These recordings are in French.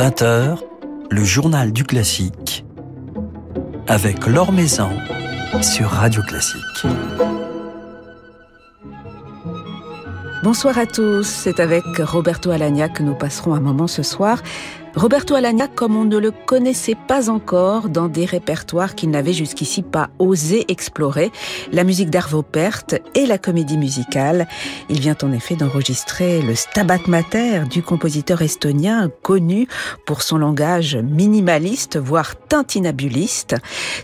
20h, le journal du classique avec Laure Maison sur Radio Classique. Bonsoir à tous, c'est avec Roberto Alagna que nous passerons un moment ce soir Roberto Alagna comme on ne le connaissait pas encore dans des répertoires qu'il n'avait jusqu'ici pas osé explorer, la musique d'Arvo Pärt et la comédie musicale. Il vient en effet d'enregistrer le Stabat Mater du compositeur estonien connu pour son langage minimaliste, voire tintinabuliste.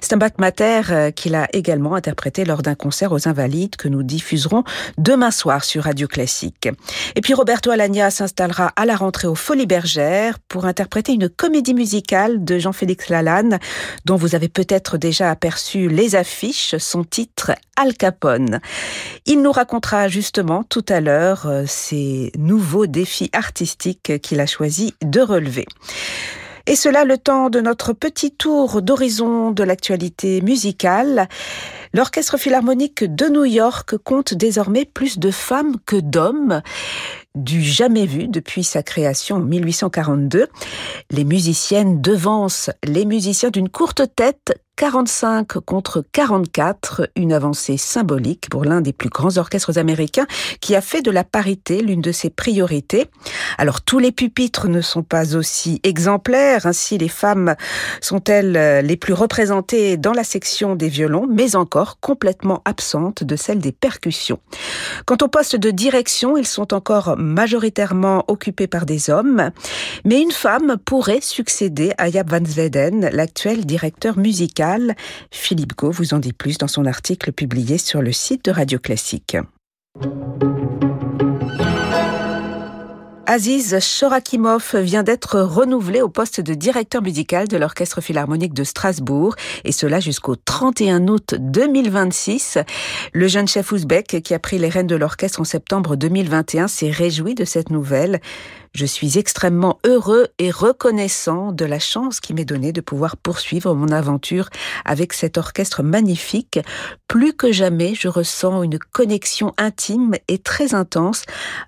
Stabat Mater euh, qu'il a également interprété lors d'un concert aux Invalides que nous diffuserons demain soir sur Radio Classique. Et puis Roberto Alagna s'installera à la rentrée aux Folies Bergères pour un interpréter une comédie musicale de Jean-Félix Lalanne, dont vous avez peut-être déjà aperçu les affiches, son titre Al Capone. Il nous racontera justement tout à l'heure euh, ces nouveaux défis artistiques qu'il a choisi de relever. Et cela le temps de notre petit tour d'horizon de l'actualité musicale. L'Orchestre philharmonique de New York compte désormais plus de femmes que d'hommes du jamais vu depuis sa création en 1842. Les musiciennes devancent les musiciens d'une courte tête 45 contre 44, une avancée symbolique pour l'un des plus grands orchestres américains qui a fait de la parité l'une de ses priorités. Alors tous les pupitres ne sont pas aussi exemplaires, ainsi les femmes sont-elles les plus représentées dans la section des violons, mais encore complètement absentes de celle des percussions. Quant au poste de direction, ils sont encore majoritairement occupés par des hommes, mais une femme pourrait succéder à Jaap van Zweden, l'actuel directeur musical Philippe Gau vous en dit plus dans son article publié sur le site de Radio Classique. Aziz Shorakimov vient d'être renouvelé au poste de directeur musical de l'Orchestre Philharmonique de Strasbourg, et cela jusqu'au 31 août 2026. Le jeune chef ouzbek qui a pris les rênes de l'orchestre en septembre 2021 s'est réjoui de cette nouvelle. Je suis extrêmement heureux et reconnaissant de la chance qui m'est donnée de pouvoir poursuivre mon aventure avec cet orchestre magnifique. Plus que jamais, je ressens une connexion intime et très intense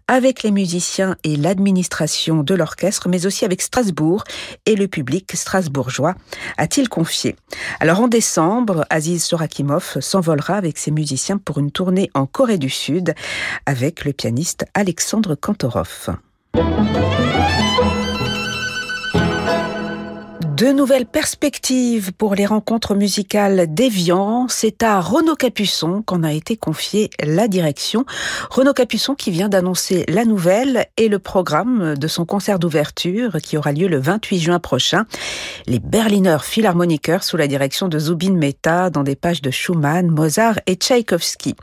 avec les musiciens et l'administration de l'orchestre, mais aussi avec Strasbourg et le public strasbourgeois, a-t-il confié. Alors en décembre, Aziz Sorakimov s'envolera avec ses musiciens pour une tournée en Corée du Sud avec le pianiste Alexandre Kantorov. Thank you. De nouvelles perspectives pour les rencontres musicales d'Evian. C'est à Renaud Capuçon qu'on a été confié la direction. Renaud Capuçon qui vient d'annoncer la nouvelle et le programme de son concert d'ouverture qui aura lieu le 28 juin prochain. Les Berliner Philharmoniker sous la direction de Zubin Mehta dans des pages de Schumann, Mozart et Tchaïkovski.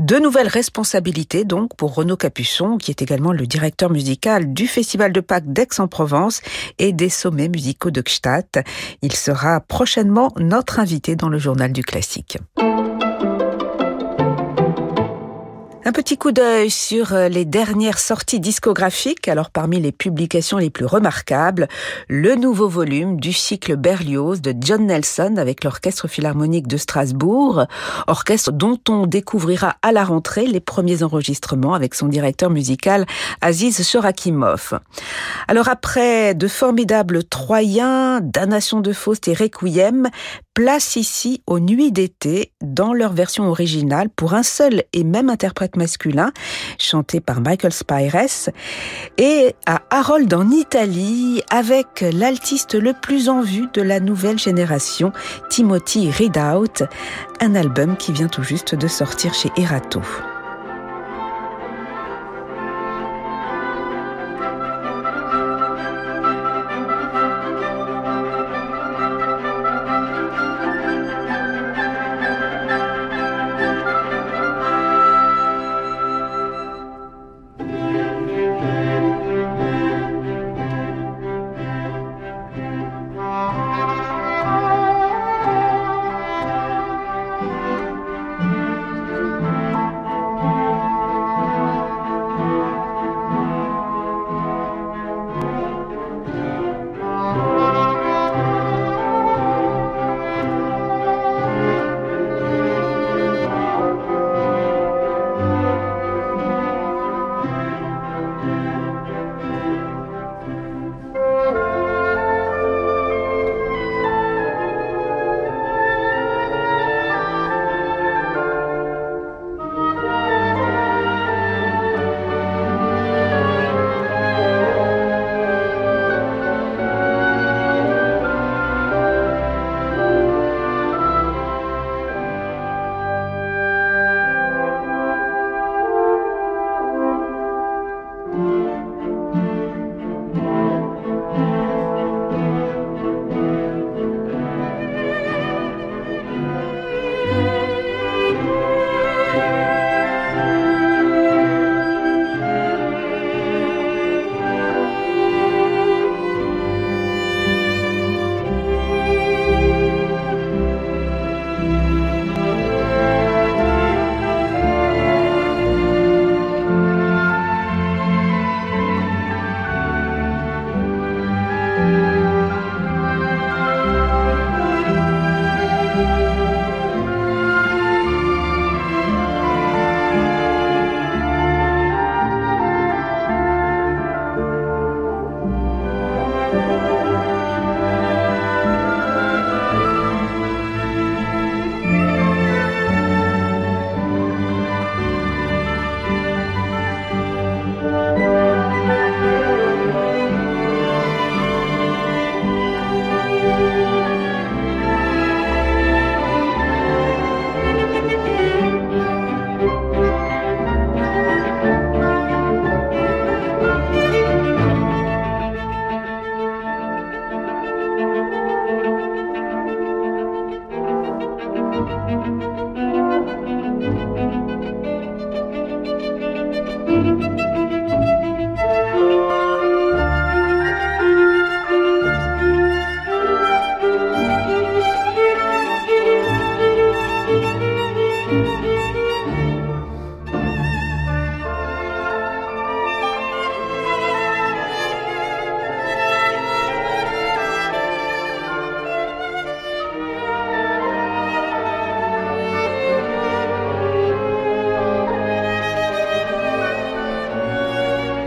De nouvelles responsabilités donc pour Renaud Capuçon qui est également le directeur musical du Festival de Pâques d'Aix-en-Provence et des sommets musicaux de il sera prochainement notre invité dans le journal du classique. Un petit coup d'œil sur euh, les dernières sorties discographiques. Alors parmi les publications les plus remarquables, le nouveau volume du cycle Berlioz de John Nelson avec l'Orchestre Philharmonique de Strasbourg, orchestre dont on découvrira à la rentrée les premiers enregistrements avec son directeur musical Aziz Shorakimov. Alors après de formidables Troyens, Damnation de Faust et Requiem, place ici aux Nuits d'été dans leur version originale pour un seul et même interprète masculin, chanté par Michael Spires, et à Harold en Italie avec l'altiste le plus en vue de la nouvelle génération, Timothy Ridout, un album qui vient tout juste de sortir chez Erato.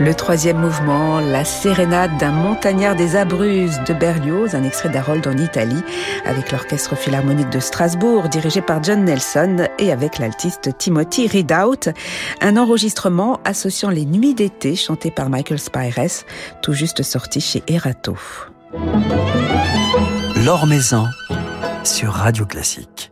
Le troisième mouvement, la sérénade d'un montagnard des Abruzzes de Berlioz, un extrait d'Harold en Italie, avec l'orchestre philharmonique de Strasbourg, dirigé par John Nelson, et avec l'altiste Timothy Ridout. Un enregistrement associant les nuits d'été, chanté par Michael Spires, tout juste sorti chez Erato. L'Or Maison sur Radio Classique.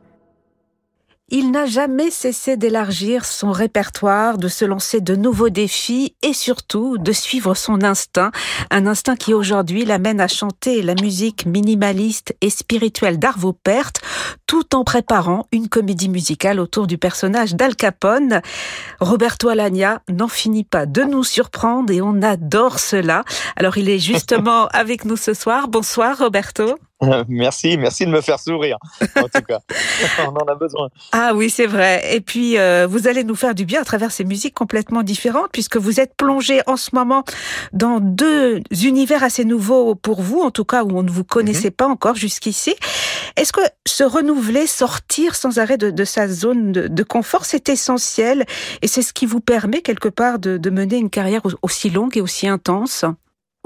Il n'a jamais cessé d'élargir son répertoire, de se lancer de nouveaux défis et surtout de suivre son instinct, un instinct qui aujourd'hui l'amène à chanter la musique minimaliste et spirituelle d'Arvo Pärt, tout en préparant une comédie musicale autour du personnage d'Al Capone. Roberto Alagna n'en finit pas de nous surprendre et on adore cela. Alors il est justement avec nous ce soir. Bonsoir Roberto. Merci, merci de me faire sourire. En tout cas, on en a besoin. Ah oui, c'est vrai. Et puis, euh, vous allez nous faire du bien à travers ces musiques complètement différentes, puisque vous êtes plongé en ce moment dans deux univers assez nouveaux pour vous, en tout cas où on ne vous connaissait mhm. pas encore jusqu'ici. Est-ce que se renouveler, sortir sans arrêt de, sa zone de, confort, c'est essentiel et c'est ce qui vous permet quelque part de, de mener une carrière aussi longue et aussi intense?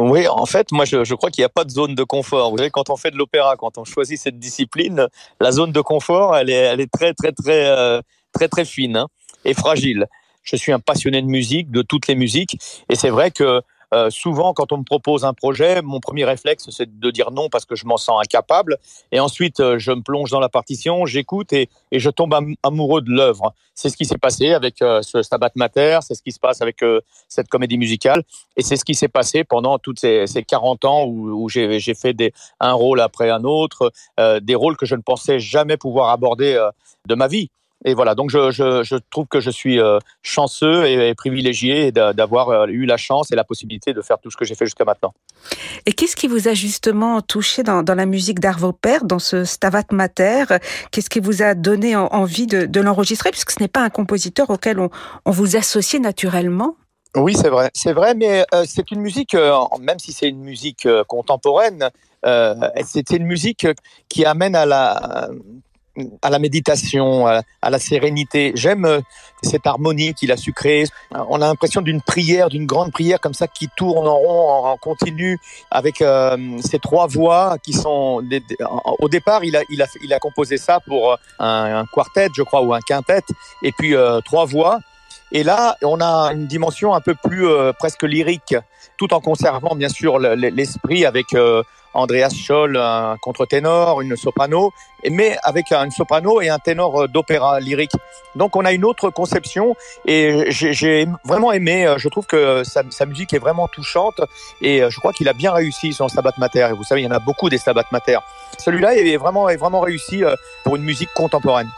Oui, en fait, moi, je, crois qu'il n'y a pas de zone de confort. Vous savez, quand on fait de l'opéra, quand on choisit cette discipline, la zone de confort, elle est, très, très, très, euh, très, très, fine hein, et fragile. Je suis un passionné de musique, de toutes les musiques, et c'est vrai que euh, souvent, quand on me propose un projet, mon premier réflexe, c'est de dire non parce que je m'en sens incapable. Et ensuite, euh, je me plonge dans la partition, j'écoute et, je tombe amoureux de l'œuvre. C'est ce qui s'est passé avec euh, ce Stabat Mater, c'est ce qui se passe avec cette comédie musicale. Et c'est ce qui s'est passé pendant toutes ces, ces 40 ans où, j'ai fait un rôle après un autre, des rôles que je ne pensais jamais pouvoir aborder de ma vie et voilà, donc je, je, je, trouve que je suis euh, chanceux et, privilégié d'avoir euh, eu la chance et la possibilité de faire tout ce que j'ai fait jusqu'à maintenant. Et qu'est-ce qui vous a justement touché dans, dans la musique d'Arvo Pärt, dans ce Stavat Mater? Qu'est-ce qui vous a donné envie de, de l'enregistrer, puisque ce n'est pas un compositeur auquel on, on vous associe naturellement. Oui, c'est vrai, c'est vrai, mais euh, c'est une musique, même si c'est une musique contemporaine, c'est une musique qui amène à la à la méditation, à, la sérénité. J'aime euh, cette harmonie qu'il a su créer. On a l'impression d'une prière, d'une grande prière comme ça qui tourne en rond, en, continu, avec euh, ces trois voix qui sont. au départ, il a, il, a, il a composé ça pour un, quartet, je crois, ou un quintet, et puis euh, trois voix. Et là, on a une dimension un peu plus presque lyrique, tout en conservant bien sûr l'esprit avec Andreas Scholl, un contre-ténor, une soprano, mais avec une soprano et un ténor euh, d'opéra lyrique. Donc on a une autre conception et j'ai vraiment aimé, euh, je trouve que sa, musique est vraiment touchante et euh, je crois qu'il a bien réussi son Stabat Mater. Et vous savez, il y en a beaucoup des Stabat Mater. Celui-là est vraiment, est vraiment réussi pour une musique contemporaine.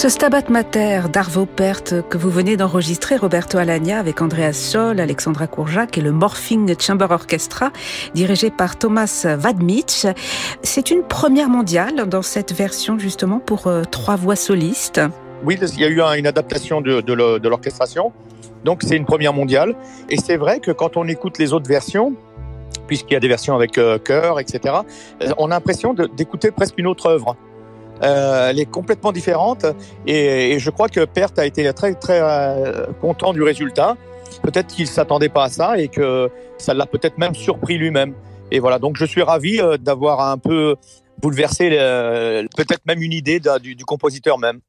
Ce Stabat Mater d'Arvo Pärt que vous venez d'enregistrer, Roberto Alagna, avec Andreas Scholl, Alexandra Courjac et le Morphing Chamber Orchestra, dirigé par Thomas Vadmich, c'est une première mondiale dans cette version justement pour euh, trois voix solistes. Oui, il y a eu une adaptation de, de l'orchestration, donc c'est une première mondiale. Et c'est vrai que quand on écoute les autres versions, puisqu'il y a des versions avec euh, chœur, etc., euh, on a l'impression d'écouter presque une autre œuvre. Euh, elle est complètement différente et, et, je crois que Perth a été très très euh, content du résultat. Peut-être qu'il s'attendait pas à ça et que ça l'a peut-être même surpris lui-même. Et voilà, donc je suis ravi euh, d'avoir un peu bouleversé peut-être même une idée du, du compositeur même.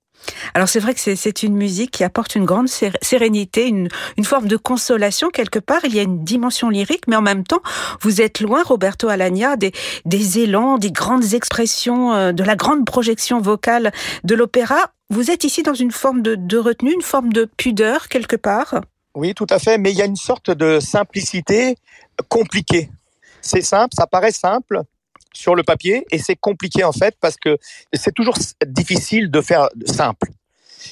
Alors c'est vrai que c'est une musique qui apporte une grande sérénité, une, forme de consolation quelque part. Il y a une dimension lyrique, mais en même temps, vous êtes loin, Roberto Alagna, des, élans, des grandes expressions, euh, de la grande projection vocale de l'opéra. Vous êtes ici dans une forme de retenue, une forme de pudeur quelque part. Oui, tout à fait, mais il y a une sorte de simplicité compliquée. C'est simple, ça paraît simple, sur le papier et c'est compliqué en fait parce que c'est toujours difficile de faire simple.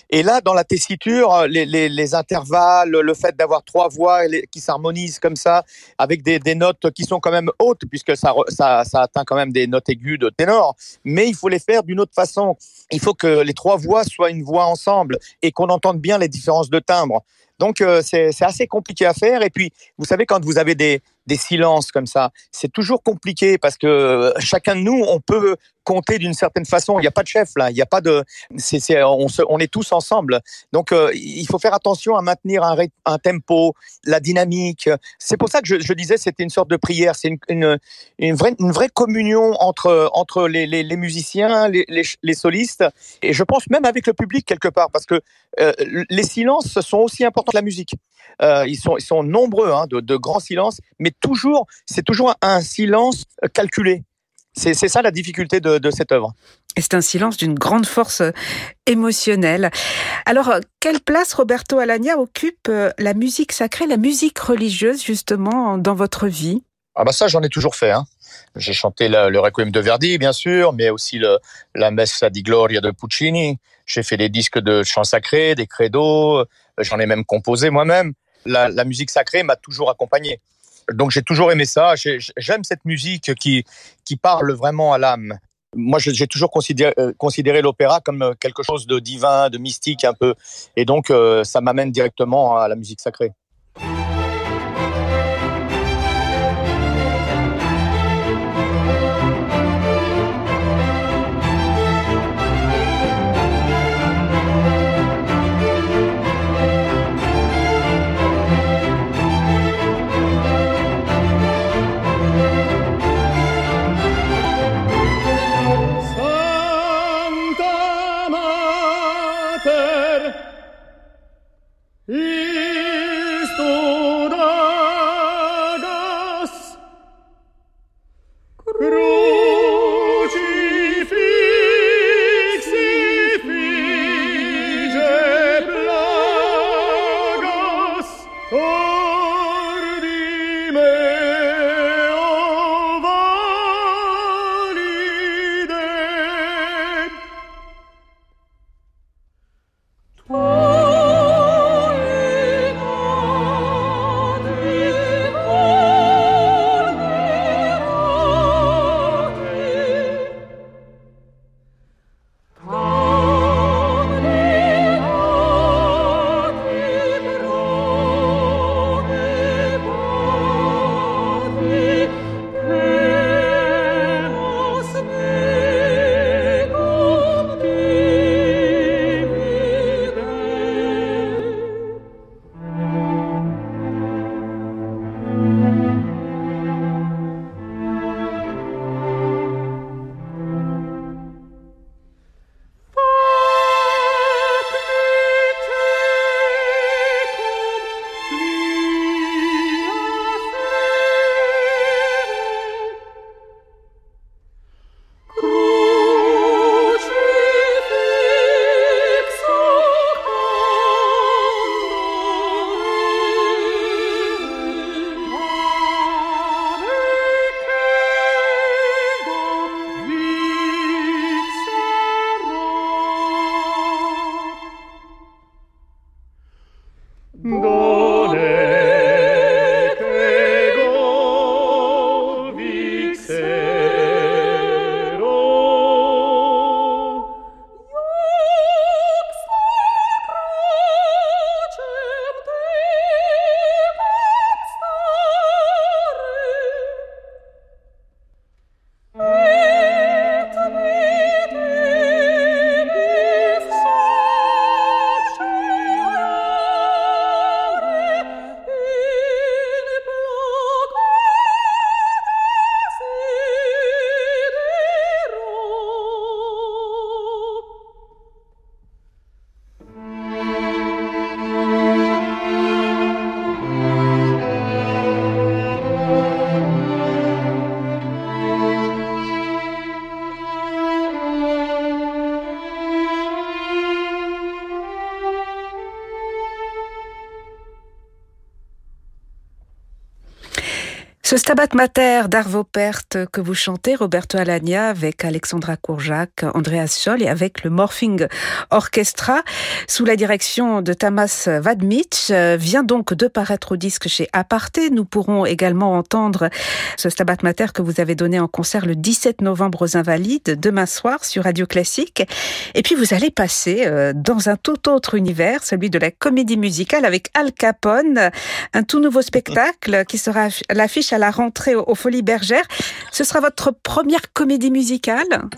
Et là, dans la tessiture, les, les, les intervalles, le fait d'avoir trois voix qui s'harmonisent comme ça, avec des, notes qui sont quand même hautes, puisque ça, ça, atteint quand même des notes aiguës de ténor, mais il faut les faire d'une autre façon. Il faut que les trois voix soient une voix ensemble et qu'on entende bien les différences de timbre. Donc euh, c'est assez compliqué à faire. Et puis, vous savez, quand vous avez des, des silences comme ça. C'est toujours compliqué parce que euh, chacun de nous, on peut compter d'une certaine façon. Il n'y a pas de chef là, il n'y a pas de. C'est, on, on, est tous ensemble. Donc euh, il faut faire attention à maintenir un, un tempo, la dynamique. C'est pour ça que je, je disais c'était une sorte de prière. C'est une, une, une, vraie, une vraie communion entre, entre les, les, les musiciens, les, les, solistes, et je pense même avec le public quelque part, parce que euh, les silences sont aussi importants la musique. Euh, ils, sont, ils sont nombreux, hein, de, de grands silences, mais toujours, c'est toujours un silence calculé. C'est ça la difficulté de, de cette œuvre. Et c'est un silence d'une grande force émotionnelle. Alors, quelle place, Roberto Alagna, occupe euh, la musique sacrée, la musique religieuse, justement, dans votre vie? Ah bah ça, j'en ai toujours fait. Hein. J'ai chanté le, le, Requiem de Verdi, bien sûr, mais aussi le, la Messa di Gloria de Puccini. J'ai fait des disques de chants sacrés, des credos. J'en ai même composé moi-même. La, musique sacrée m'a toujours accompagné donc j'ai toujours aimé ça. J'aime cette musique qui, qui parle vraiment à l'âme. Moi, j'ai toujours considéré, euh, considéré l'opéra comme euh, quelque chose de divin, de mystique un peu. Et donc, euh, ça m'amène directement à la musique sacrée. Ce Stabat Mater d'Arvo Pärt que vous chantez, Roberto Alagna, avec Alexandra Courjac, Andreas Scholl et avec le Morphing Orchestra, sous la direction de Tamas Vadmich, vient donc de paraître au disque chez Aparté. Nous pourrons également entendre ce Stabat Mater que vous avez donné en concert le 17 novembre aux Invalides, demain soir sur Radio Classique. Et puis vous allez passer euh, dans un tout autre univers, celui de la comédie musicale avec Al Capone, un tout nouveau spectacle qui sera l'affiche à la rentrée aux Folies Bergères. Ce sera votre première comédie musicale?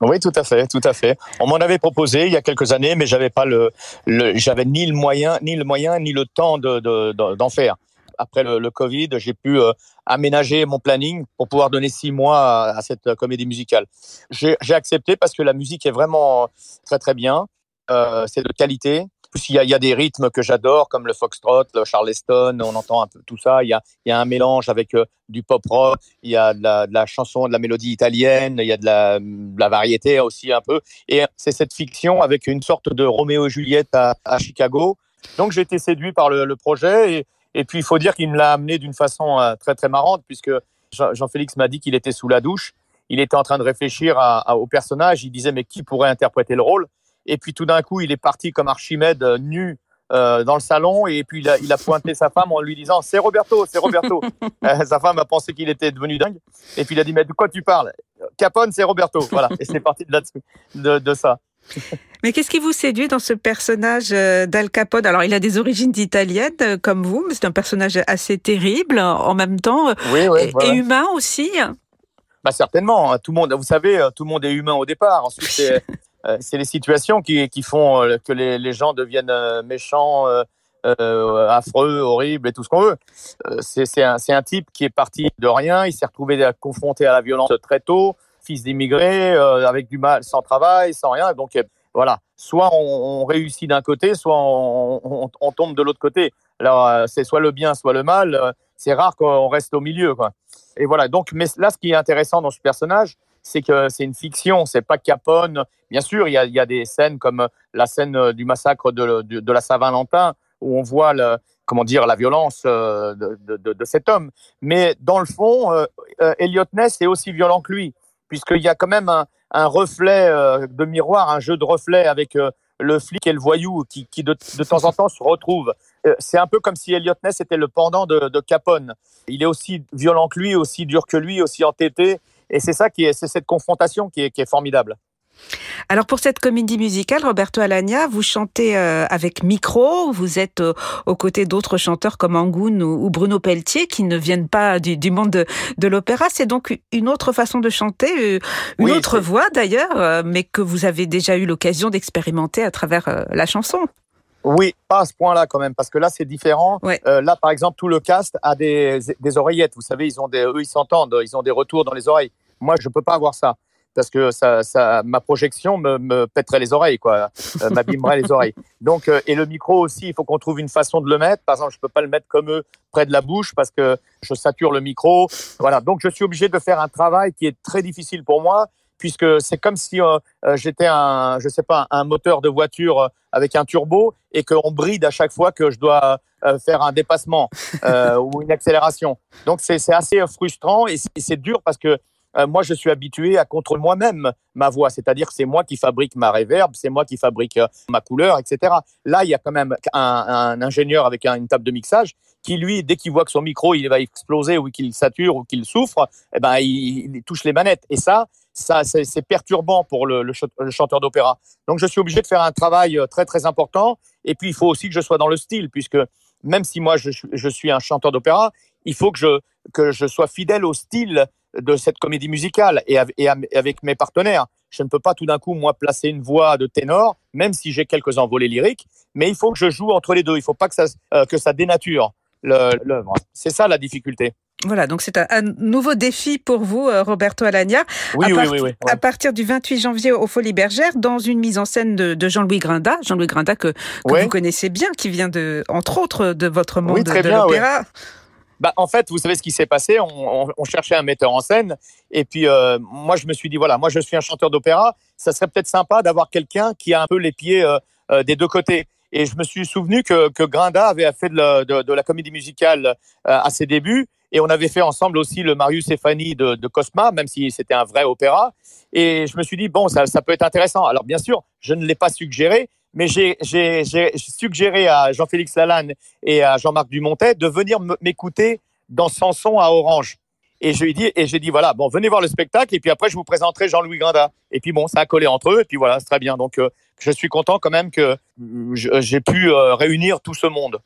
Oui, tout à fait, tout à fait. On m'en avait proposé il y a quelques années, mais j'avais pas le, j'avais ni le moyen, ni le moyen, ni le temps de, d'en faire. Après le, Covid, j'ai pu euh, aménager mon planning pour pouvoir donner six mois à, cette comédie musicale. J'ai, accepté parce que la musique est vraiment très très bien. Euh, c'est de qualité il y a, des rythmes que j'adore, comme le foxtrot, le charleston, on entend un peu tout ça. Il y a, un mélange avec euh, du pop rock, il y a de la, chanson, de la mélodie italienne, il y a de la, variété aussi un peu. Et c'est cette fiction avec une sorte de Roméo et Juliette à, Chicago. Donc j'ai été séduit par le, projet et, puis il faut dire qu'il me l'a amené d'une façon euh, très très marrante puisque Jean-Félix m'a dit qu'il était sous la douche. Il était en train de réfléchir au personnage. Il disait mais qui pourrait interpréter le rôle? Et puis tout d'un coup, il est parti comme Archimède euh, nu euh, dans le salon et puis il a, il a, pointé sa femme en lui disant c'est Roberto, c'est Roberto. Euh, sa femme a pensé qu'il était devenu dingue et puis il a dit mais de quoi tu parles? Capone, c'est Roberto. Voilà et c'est parti de, de, de ça. Mais qu'est-ce qui vous séduit dans ce personnage d'Al Capone? Alors, il a des origines italiennes, comme vous, mais c'est un personnage assez terrible en même temps, oui, oui, et, humain aussi. Bah certainement. Hein. Tout le monde, vous savez, tout le monde est humain au départ. Ensuite, c'est les situations qui, font euh, que les, gens deviennent euh, méchants, affreux, horribles et tout ce qu'on veut. c'est un, type qui est parti de rien, il s'est retrouvé confronté à la violence très tôt, fils d'immigrés, avec du mal, sans travail, sans rien. Donc voilà, soit on, réussit d'un côté, soit on, tombe de l'autre côté. Alors c'est soit le bien, soit le mal. C'est rare qu'on reste au milieu. Quoi. Et voilà. Donc, là, ce qui est intéressant dans ce personnage, c'est que c'est une fiction, c'est pas Capone. Bien sûr, il y a, des scènes comme la scène du massacre de, la Saint-Valentin où on voit comment dire la violence euh, de, cet homme. Mais dans le fond, euh, euh, Elliot Ness est aussi violent que lui, puisqu'il y a quand même un, reflet de miroir, un jeu de reflet avec le flic et le voyou qui, de, temps en temps se retrouvent. C'est un peu comme si Elliot Ness était le pendant de Capone. Il est aussi violent que lui, aussi dur que lui, aussi entêté. Et c'est ça qui est, c'est cette confrontation qui est, qui est formidable. Alors pour cette comédie musicale, Roberto Alagna, vous chantez euh, avec micro, vous êtes euh, aux côtés d'autres chanteurs comme Angoun ou, Bruno Pelletier qui ne viennent pas du, monde de, l'opéra. C'est donc une autre façon de chanter, euh, une autre voix d'ailleurs, mais que vous avez déjà eu l'occasion d'expérimenter à travers la chanson. Oui, pas à ce point-là quand même, parce que là c'est différent. Euh, là, par exemple, tout le cast a des, des oreillettes. Vous savez, ils ont des, eux, ils s'entendent, ils ont des retours dans les oreilles. Moi, je peux pas avoir ça parce que ça, ça, ma projection me, me pèterait les oreilles, quoi, euh, m'abîmerait les oreilles. Donc, euh, et le micro aussi, il faut qu'on trouve une façon de le mettre. Par exemple, je peux pas le mettre comme eux près de la bouche parce que je sature le micro. Voilà. Donc, je suis obligé de faire un travail qui est très difficile pour moi puisque c'est comme si euh, j'étais un, je sais pas, un moteur de voiture avec un turbo et qu'on bride à chaque fois que je dois faire un dépassement ou une accélération. Donc c'est assez frustrant et c'est dur parce que moi, je suis habitué à contrôler moi-même ma voix, c'est-à-dire c'est moi qui fabrique ma réverb, c'est moi qui fabrique ma couleur, etc. Là, il y a quand même un, ingénieur avec une table de mixage qui, lui, dès qu'il voit que son micro il va exploser ou qu'il sature ou qu'il souffre, eh ben, il, touche les manettes. Et ça, ça c'est perturbant pour le, le, chanteur d'opéra. Donc je suis obligé de faire un travail euh, très très important. Et puis il faut aussi que je sois dans le style, puisque même si moi je, je suis un chanteur d'opéra, il faut que je, que je sois fidèle au style de cette comédie musicale et, avec mes partenaires. Je ne peux pas tout d'un coup, moi, placer une voix de ténor, même si j'ai quelques envolées lyriques, mais il faut que je joue entre les deux. Il ne faut pas que ça, euh, que ça dénature l'œuvre. C'est ça la difficulté. Voilà, donc c'est un, nouveau défi pour vous, euh, Roberto Alagna. Oui, à, oui, oui, à partir du 28 janvier au Folies Bergères, dans une mise en scène de, Jean-Louis Grinda, Jean-Louis Grinda que, vous connaissez bien, qui vient de, entre autres, de votre monde de l'opéra. Bah, en fait, vous savez ce qui s'est passé on, cherchait un metteur en scène, et puis euh, moi je me suis dit voilà, moi je suis un chanteur d'opéra, ça serait peut-être sympa d'avoir quelqu'un qui a un peu les pieds euh, des deux côtés. Et je me suis souvenu que, que Grinda avait fait de la, de, de la comédie musicale à ses débuts Et on avait fait ensemble aussi le Marius et Fanny de, de Cosma, même si c'était un vrai opéra. Et je me suis dit, bon, ça, ça peut être intéressant. Alors bien sûr, je ne l'ai pas suggéré, mais j'ai suggéré à Jean-Félix Lalanne et à Jean-Marc Dumontet de venir m'écouter dans Sanson à Orange. Et je lui et j'ai dit, voilà, bon, venez voir le spectacle, et puis après, je vous présenterai Jean-Louis Grinda. Et puis bon, ça a collé entre eux, et puis voilà, c'est très bien. Donc, euh, je suis content quand même que j'ai pu euh, réunir tout ce monde.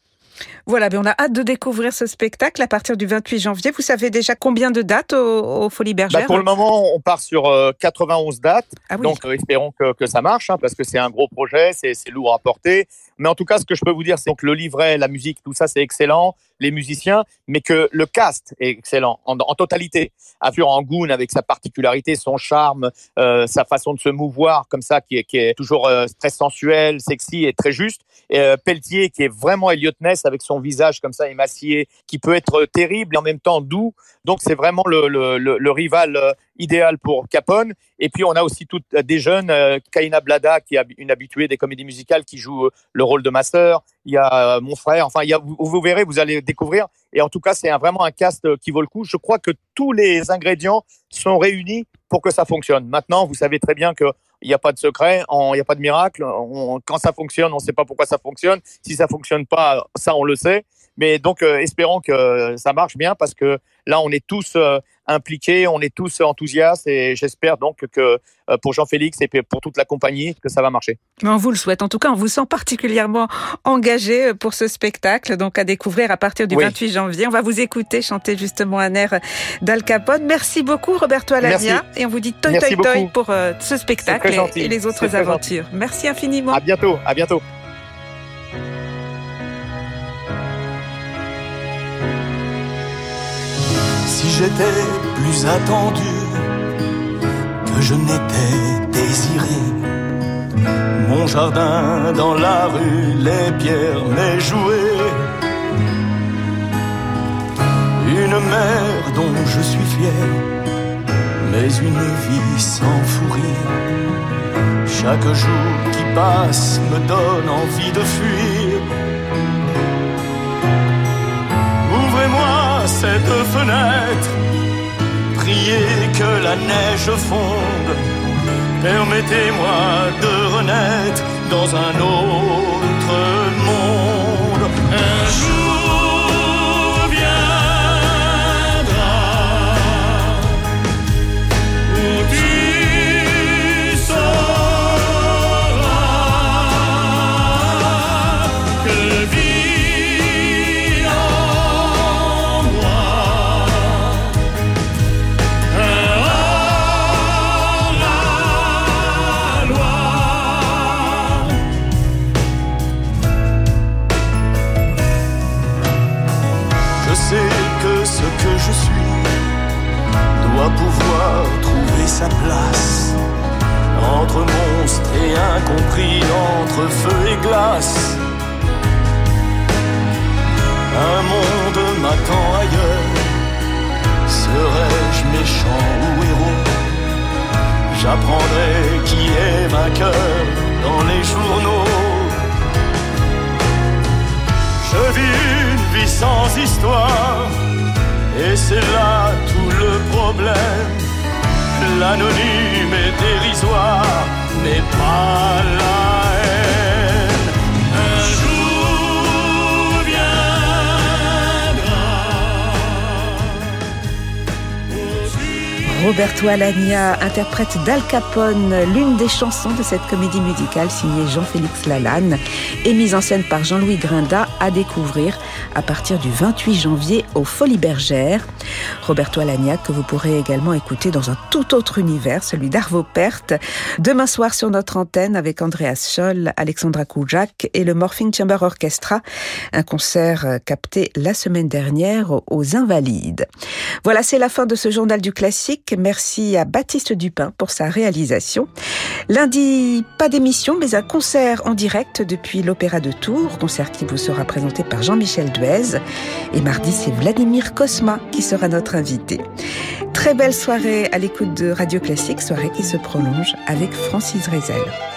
Voilà, mais on a hâte de découvrir ce spectacle à partir du 28 janvier. Vous savez déjà combien de dates au, Folies Bergères bah, Pour le moment, on part sur 91 euh, dates. Ah Donc, espérons que, que, ça marche, hein, parce que c'est un gros projet, c'est lourd à porter. Mais en tout cas, ce que je peux vous dire, c'est que le livret, la musique, tout ça, c'est excellent, les musiciens, mais que le cast est excellent en, totalité. Arthur Angoun, avec sa particularité, son charme, euh, sa façon de se mouvoir comme ça, qui est, toujours euh, très sensuel, sexy et très juste. Euh, Pelletier, qui est vraiment Elliot Ness, avec son visage comme ça émacié, qui peut être terrible et en même temps doux. Donc, c'est vraiment le, rival idéal pour Capone. Et puis on a aussi toutes des jeunes, euh, Kaina Blada qui est une habituée des comédies musicales qui joue euh, le rôle de ma sœur. Il y a euh, mon frère. Enfin, vous, verrez, vous allez découvrir. Et en tout cas, c'est vraiment un cast qui vaut le coup. Je crois que tous les ingrédients sont réunis pour que ça fonctionne. Maintenant, vous savez très bien que il n'y a pas de secret, il n'y a pas de miracle. quand ça fonctionne, on ne sait pas pourquoi ça fonctionne. Si ça fonctionne pas, ça on le sait. Mais donc, espérons que ça marche bien parce que là, on est tous impliqués, on est tous enthousiastes et j'espère donc que euh, pour Jean-Félix et pour toute la compagnie que ça va marcher. On vous le souhaite. En tout cas, on vous sent particulièrement engagé euh, pour ce spectacle, donc à découvrir à partir du 28 janvier. On va vous écouter chanter justement un air d'Al Capone. Merci beaucoup, Roberto Alagna. Et on vous dit toi toi toi pour euh, ce spectacle et, les autres aventures. Merci infiniment. À bientôt. À bientôt. J'étais plus attendu que je n'étais désiré. Mon jardin dans la rue, les pierres, mes jouets. Une mère dont je suis fier, mais une vie sans fou rire. Chaque jour qui passe me donne envie de fuir. Cette fenêtre, priez que la neige fonde. Permettez-moi de renaître dans un autre Roberto Alagna interprète d'Al Capone, l'une des chansons de cette comédie musicale signée Jean-Félix Lalanne et mise en scène par Jean-Louis Grinda à découvrir à partir du 28 janvier au Folies Bergères. Roberto Alagnac que vous pourrez également écouter dans un tout autre univers, celui d'Arvo Pärt, demain soir sur notre antenne avec Andreas Scholl, Alexandra Koujak et le Morphing Chamber Orchestra, un concert euh, capté la semaine dernière aux Invalides. Voilà, c'est la fin de ce journal du classique. Merci à Baptiste Dupin pour sa réalisation. Lundi, pas d'émission, mais un concert en direct depuis l'Opéra de Tours, concert qui vous sera présenté par Jean-Michel Duet et mardi, c'est Vladimir Kosma qui sera notre invité. Très belle soirée à l'écoute de Radio Classique, soirée qui se prolonge avec Francis Rezel.